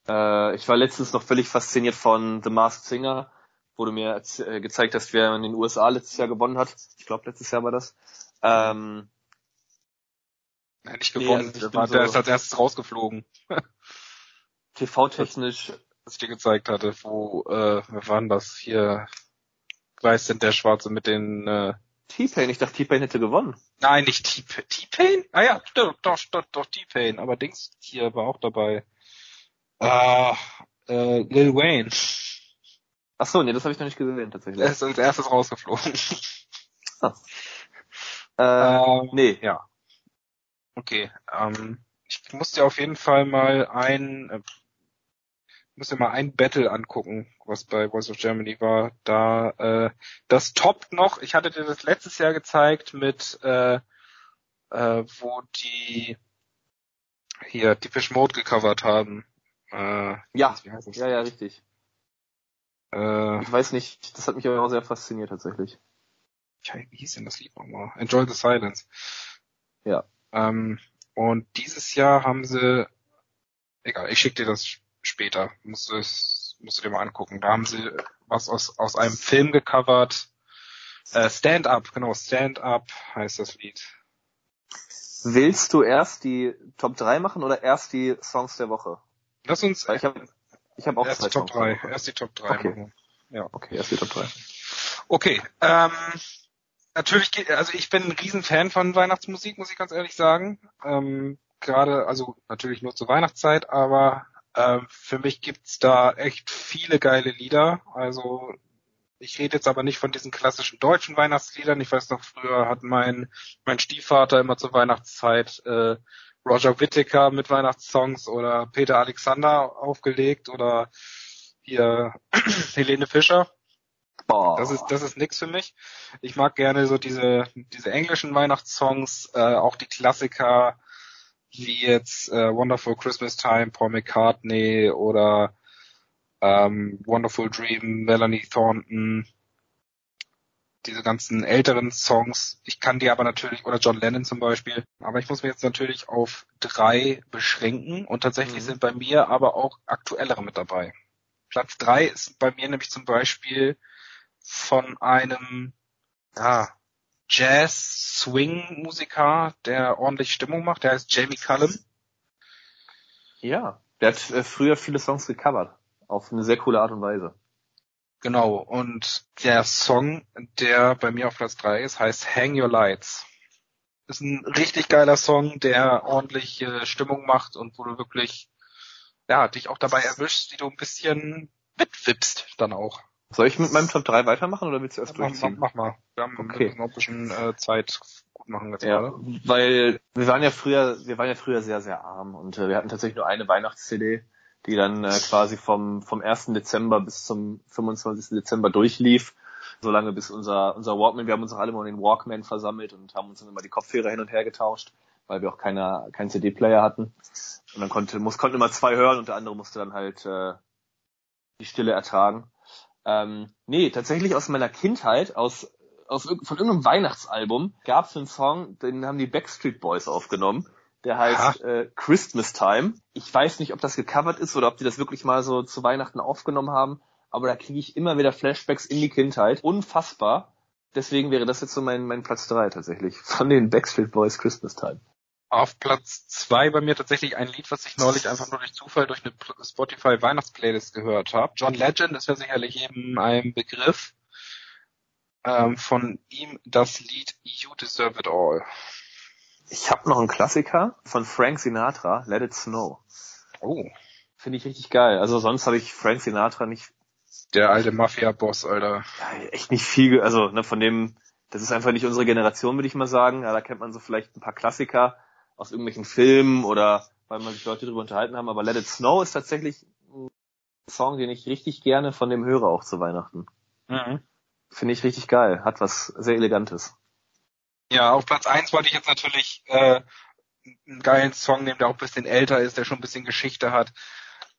Äh, ich war letztens noch völlig fasziniert von The Masked Singer, wo du mir äh, gezeigt hast, wer in den USA letztes Jahr gewonnen hat. Ich glaube, letztes Jahr war das. Ähm, Nein, nicht gewonnen. Nee, also der, war, so der ist als erstes rausgeflogen. TV-technisch. Was ich dir gezeigt hatte, wo, äh, wer war denn das? Hier, weiß denn der Schwarze mit den, äh, T-Pain, ich dachte T-Pain hätte gewonnen. Nein, nicht T-Pain? Ah ja, doch, doch, doch, doch T-Pain, aber Dings hier war auch dabei. Ah, äh, Lil Wayne. Ach so, nee, das habe ich noch nicht gesehen, tatsächlich. Er ist als erstes rausgeflogen. Ah. Äh, ähm, nee. Ja. Okay, ähm, ich muss dir auf jeden Fall mal ein, äh, muss dir mal ein Battle angucken, was bei Voice of Germany war. Da äh, das toppt noch. Ich hatte dir das letztes Jahr gezeigt mit äh, äh, wo die hier Deepish Mode gecovert haben. Äh, ja, ja, ja, richtig. Äh, ich weiß nicht, das hat mich aber auch sehr fasziniert tatsächlich. Wie hieß denn das Lied nochmal? Enjoy the Silence. Ja. Ähm, und dieses Jahr haben sie, egal, ich schicke dir das später. Musst du, musst du dir mal angucken. Da haben sie was aus, aus einem Film gecovert. Äh, Stand Up, genau, Stand Up heißt das Lied. Willst du erst die Top 3 machen oder erst die Songs der Woche? Lass uns. ich habe ich hab auch erst die Top 3. Erst die Top 3 okay. machen. Ja. Okay, erst die Top 3. Okay, ähm, natürlich, also ich bin ein Riesenfan von Weihnachtsmusik, muss ich ganz ehrlich sagen. Ähm, Gerade, also natürlich nur zur Weihnachtszeit, aber ähm, für mich gibt's da echt viele geile Lieder. Also ich rede jetzt aber nicht von diesen klassischen deutschen Weihnachtsliedern. Ich weiß noch, früher hat mein, mein Stiefvater immer zur Weihnachtszeit äh, Roger Whittaker mit Weihnachtssongs oder Peter Alexander aufgelegt oder hier Helene Fischer. Boah. Das ist das ist nix für mich. Ich mag gerne so diese diese englischen Weihnachtssongs, äh, auch die Klassiker wie jetzt äh, Wonderful Christmas Time, Paul McCartney oder ähm, Wonderful Dream, Melanie Thornton, diese ganzen älteren Songs. Ich kann die aber natürlich, oder John Lennon zum Beispiel, aber ich muss mich jetzt natürlich auf drei beschränken und tatsächlich mhm. sind bei mir aber auch aktuellere mit dabei. Platz drei ist bei mir nämlich zum Beispiel von einem ja, Jazz-Swing-Musiker, der ordentlich Stimmung macht. Der heißt Jamie Cullum. Ja, der hat äh, früher viele Songs gecovert. Auf eine sehr coole Art und Weise. Genau, und der Song, der bei mir auf Platz drei ist, heißt Hang Your Lights. Ist ein richtig geiler Song, der ordentlich äh, Stimmung macht und wo du wirklich, ja, dich auch dabei erwischst, wie du ein bisschen mitwippst dann auch. Soll ich mit meinem Top 3 weitermachen oder willst du erst ja, durchziehen? Mach, mach, mal. Wir haben okay. noch ein bisschen äh, Zeit gut machen jetzt ja, gerade. Weil wir waren ja früher, wir waren ja früher sehr, sehr arm und äh, wir hatten tatsächlich nur eine Weihnachts-CD, die dann äh, quasi vom, vom 1. Dezember bis zum 25. Dezember durchlief. Solange bis unser, unser Walkman, wir haben uns auch alle mal in den Walkman versammelt und haben uns dann immer die Kopfhörer hin und her getauscht, weil wir auch keine, keinen CD-Player hatten. Und dann konnte, muss, konnten immer zwei hören und der andere musste dann halt äh, die Stille ertragen. Ähm, nee, tatsächlich aus meiner Kindheit, aus, aus von irgendeinem Weihnachtsalbum, gab es einen Song, den haben die Backstreet Boys aufgenommen. Der heißt äh, Christmas Time. Ich weiß nicht, ob das gecovert ist oder ob die das wirklich mal so zu Weihnachten aufgenommen haben, aber da kriege ich immer wieder Flashbacks in die Kindheit. Unfassbar. Deswegen wäre das jetzt so mein, mein Platz drei tatsächlich. Von den Backstreet Boys Christmas Time. Auf Platz zwei bei mir tatsächlich ein Lied, was ich neulich einfach nur durch Zufall durch eine Spotify Weihnachtsplaylist gehört habe. John Legend ist ja sicherlich eben ein Begriff. Ähm, von ihm das Lied You Deserve It All. Ich habe noch einen Klassiker von Frank Sinatra, Let It Snow. Oh. Finde ich richtig geil. Also sonst habe ich Frank Sinatra nicht. Der alte Mafia-Boss, Alter. Ja, echt nicht viel, also ne, von dem, das ist einfach nicht unsere Generation, würde ich mal sagen. Ja, da kennt man so vielleicht ein paar Klassiker aus irgendwelchen Filmen oder weil man sich Leute darüber unterhalten haben, aber Let It Snow ist tatsächlich ein Song, den ich richtig gerne von dem höre, auch zu Weihnachten. Mhm. Finde ich richtig geil. Hat was sehr Elegantes. Ja, auf Platz eins wollte ich jetzt natürlich äh, einen geilen Song nehmen, der auch ein bisschen älter ist, der schon ein bisschen Geschichte hat.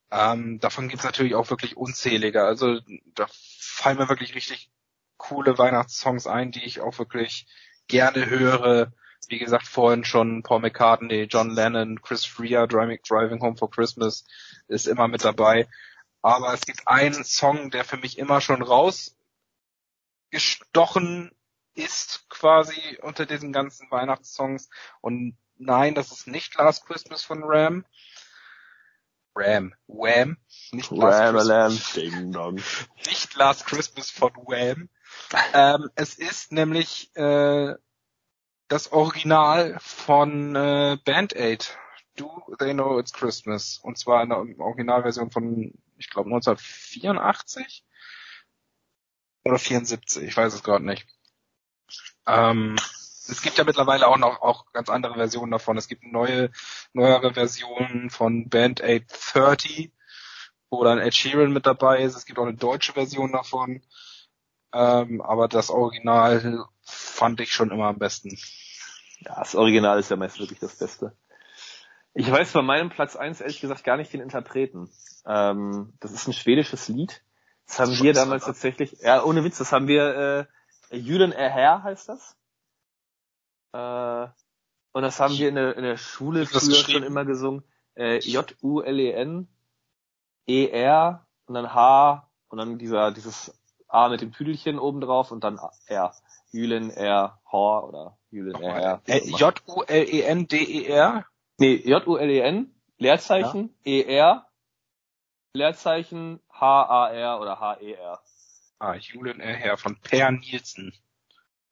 Ähm, davon gibt's natürlich auch wirklich unzählige. Also da fallen mir wirklich richtig coole Weihnachtssongs ein, die ich auch wirklich gerne höre. Wie gesagt, vorhin schon Paul McCartney, John Lennon, Chris Rea, Driving, Home for Christmas ist immer mit dabei. Aber es gibt einen Song, der für mich immer schon rausgestochen ist quasi unter diesen ganzen Weihnachtssongs. Und nein, das ist nicht Last Christmas von Ram. Ram. Wham. Nicht Last, Christmas. Ding dong. nicht Last Christmas von Wham. ähm, es ist nämlich äh, das Original von äh, Band Aid. Do They Know It's Christmas. Und zwar in der Originalversion von, ich glaube, 1984 oder 74, ich weiß es gerade nicht. Ähm, es gibt ja mittlerweile auch noch auch ganz andere Versionen davon. Es gibt neue, neuere Versionen von Band 830, wo dann Ed Sheeran mit dabei ist. Es gibt auch eine deutsche Version davon. Ähm, aber das Original fand ich schon immer am besten. Ja, das Original ist ja meist wirklich das Beste. Ich weiß bei meinem Platz eins ehrlich gesagt gar nicht den Interpreten. Ähm, das ist ein schwedisches Lied. Das haben wir damals tatsächlich, ja, ohne Witz, das haben wir, äh, Julen Erher heißt das. Äh, und das haben wir in der, in der Schule früher schon immer gesungen. Äh, J-U-L-E-N E-R und dann H und dann dieser, dieses A mit dem Tüdelchen oben drauf und dann R. Julen R, Hor oder Julen R. J-U-L-E-N-D-E-R? Nee, J-U-L-E-N, Leerzeichen. E-R, Leerzeichen, H-A-R oder H-E-R. Ah, Julen R. von Per Nielsen.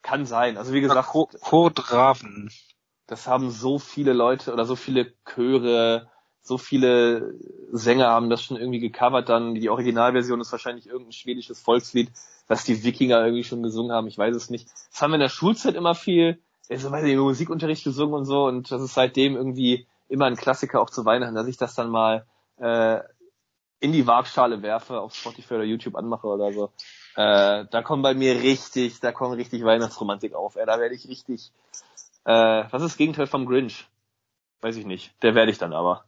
Kann sein. Also wie gesagt, Kurt Raven. Das haben so viele Leute oder so viele Chöre, so viele Sänger haben das schon irgendwie gecovert. Dann die Originalversion ist wahrscheinlich irgendein schwedisches Volkslied, was die Wikinger irgendwie schon gesungen haben. Ich weiß es nicht. Das haben wir in der Schulzeit immer viel, also weiß ich, Musikunterricht gesungen und so. Und das ist seitdem irgendwie immer ein Klassiker auch zu Weihnachten, dass ich das dann mal äh, in die Waagschale werfe, auf Spotify oder YouTube anmache oder so. Äh, da kommen bei mir richtig, da kommen richtig Weihnachtsromantik auf. Ey, da werde ich richtig. Äh, was ist das Gegenteil vom Grinch? Weiß ich nicht. Der werde ich dann aber.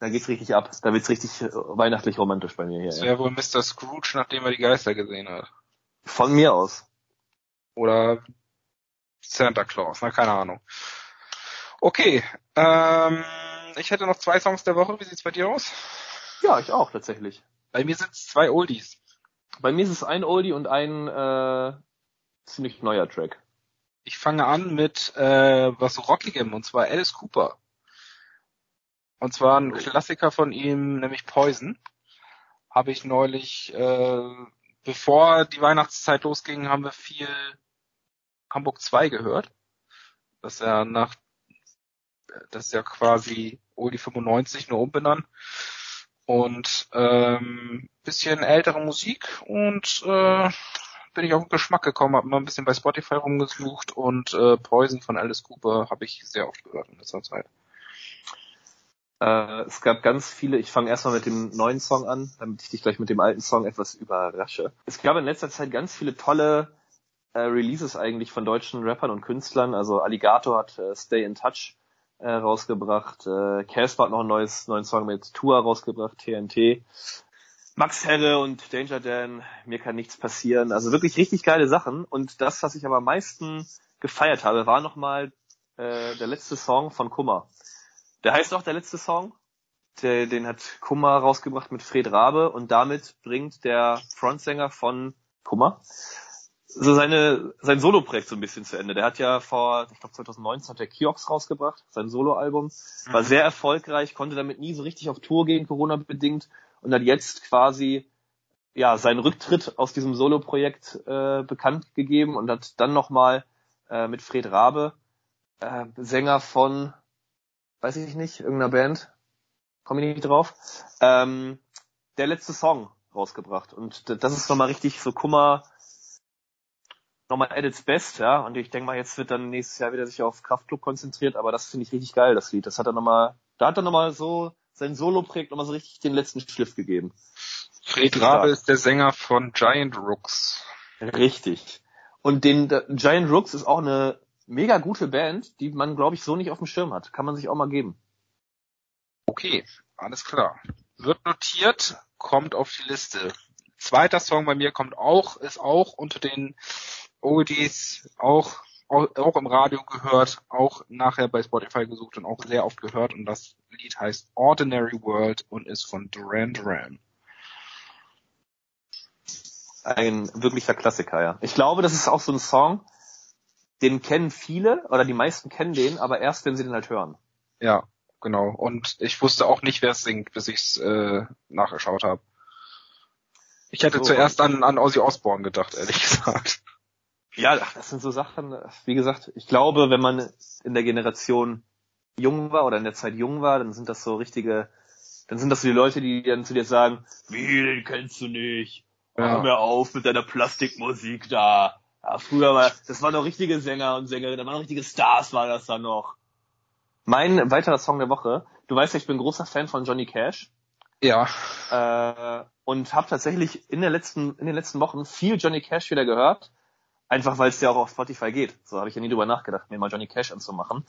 Da geht's richtig ab. Da wird's richtig äh, weihnachtlich romantisch bei mir hier. Das wäre ja. wohl Mr. Scrooge, nachdem er die Geister gesehen hat. Von mir aus. Oder Santa Claus, na keine Ahnung. Okay, ähm, ich hätte noch zwei Songs der Woche. Wie sieht's bei dir aus? Ja, ich auch tatsächlich. Bei mir sind's zwei Oldies. Bei mir ist es ein Oldie und ein äh, ziemlich neuer Track. Ich fange an mit äh, was Rockigem und zwar Alice Cooper. Und zwar ein oh. Klassiker von ihm, nämlich Poison. Habe ich neulich, äh, bevor die Weihnachtszeit losging, haben wir viel Hamburg 2 gehört. Das ist ja nach, das ist ja quasi Oldie 95 nur umbenannt und ähm, bisschen ältere Musik und äh, bin ich auf den Geschmack gekommen, habe mal ein bisschen bei Spotify rumgesucht und äh, Poison von Alice Cooper habe ich sehr oft gehört in letzter Zeit. Äh, es gab ganz viele, ich fange erstmal mit dem neuen Song an, damit ich dich gleich mit dem alten Song etwas überrasche. Es gab in letzter Zeit ganz viele tolle äh, Releases eigentlich von deutschen Rappern und Künstlern. Also Alligator hat äh, Stay in Touch äh, rausgebracht. Äh, Casper hat noch ein neues, neuen Song mit Tour rausgebracht, TNT. Max Herre und Danger Dan, mir kann nichts passieren. Also wirklich richtig geile Sachen. Und das, was ich aber am meisten gefeiert habe, war nochmal äh, der letzte Song von Kummer. Der heißt auch der letzte Song. Der, den hat Kummer rausgebracht mit Fred Rabe und damit bringt der Frontsänger von Kummer so seine, sein Solo-Projekt so ein bisschen zu Ende. Der hat ja vor, ich glaube 2019 hat der Kiox rausgebracht, sein Solo-Album. War mhm. sehr erfolgreich, konnte damit nie so richtig auf Tour gehen, Corona-bedingt. Und hat jetzt quasi, ja, seinen Rücktritt aus diesem Solo-Projekt äh, bekannt gegeben und hat dann nochmal äh, mit Fred Rabe, äh, Sänger von, weiß ich nicht, irgendeiner Band, komme ich nicht drauf, ähm, der letzte Song rausgebracht. Und das ist nochmal richtig so Kummer, nochmal at its best, ja. Und ich denke mal, jetzt wird dann nächstes Jahr wieder sich auf Kraftclub konzentriert, aber das finde ich richtig geil, das Lied. Das hat er nochmal, da hat er nochmal so sein Solo-Projekt nochmal so richtig den letzten Schliff gegeben. Fred Rabe ist der Sänger von Giant Rooks. Richtig. Und den Giant Rooks ist auch eine mega gute Band, die man, glaube ich, so nicht auf dem Schirm hat. Kann man sich auch mal geben. Okay, alles klar. Wird notiert, kommt auf die Liste. Zweiter Song bei mir kommt auch, ist auch unter den Oldies, auch, auch, auch im Radio gehört, auch nachher bei Spotify gesucht und auch sehr oft gehört und das Lied heißt Ordinary World und ist von Duran Duran. Ein wirklicher Klassiker, ja. Ich glaube, das ist auch so ein Song, den kennen viele oder die meisten kennen den, aber erst wenn sie den halt hören. Ja, genau. Und ich wusste auch nicht, wer es singt, bis ich es äh, nachgeschaut habe. Ich hätte so, zuerst an, an Ozzy Osbourne gedacht, ehrlich gesagt. Ja, das sind so Sachen, wie gesagt, ich glaube, wenn man in der Generation jung war oder in der Zeit jung war, dann sind das so richtige, dann sind das so die Leute, die dann zu dir sagen, wie, den kennst du nicht? Ja. Hör mir auf mit deiner Plastikmusik da. Ja, früher war, das waren noch richtige Sänger und Sängerinnen, da waren noch richtige Stars, war das dann noch. Mein weiterer Song der Woche, du weißt ja, ich bin großer Fan von Johnny Cash. Ja. Äh, und habe tatsächlich in, der letzten, in den letzten Wochen viel Johnny Cash wieder gehört. Einfach weil es ja auch auf Spotify geht. So habe ich ja nie drüber nachgedacht, mir mal Johnny Cash anzumachen.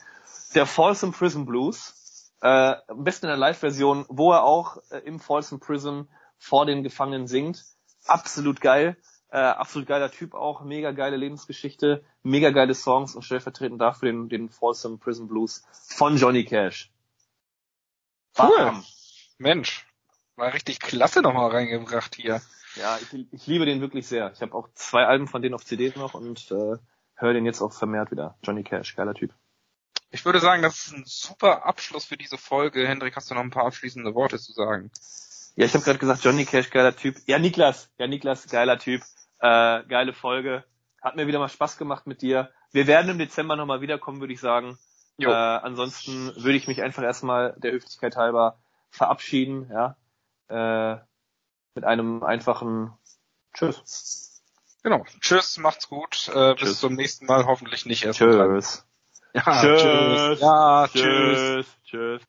Der Folsom Prison Blues, äh, am besten in der Live-Version, wo er auch äh, im Folsom Prison vor den Gefangenen singt. Absolut geil. Äh, absolut geiler Typ auch, mega geile Lebensgeschichte, mega geile Songs und stellvertretend dafür den, den Folsom Prison Blues von Johnny Cash. Cool. Bam. Mensch, war richtig klasse nochmal reingebracht hier. Ja, ich, ich liebe den wirklich sehr. Ich habe auch zwei Alben von denen auf CD noch und äh, höre den jetzt auch vermehrt wieder. Johnny Cash, geiler Typ. Ich würde sagen, das ist ein super Abschluss für diese Folge. Hendrik, hast du noch ein paar abschließende Worte zu sagen? Ja, ich habe gerade gesagt, Johnny Cash, geiler Typ. Ja, Niklas, ja, Niklas, geiler Typ. Äh, geile Folge. Hat mir wieder mal Spaß gemacht mit dir. Wir werden im Dezember nochmal wiederkommen, würde ich sagen. Äh, ansonsten würde ich mich einfach erstmal der Höflichkeit halber verabschieden, ja. Äh, mit einem einfachen Tschüss. Genau. Tschüss, macht's gut. Äh, tschüss. Bis zum nächsten Mal, hoffentlich nicht erst. Tschüss. Ja, tschüss. tschüss. Ja, tschüss. Tschüss. tschüss.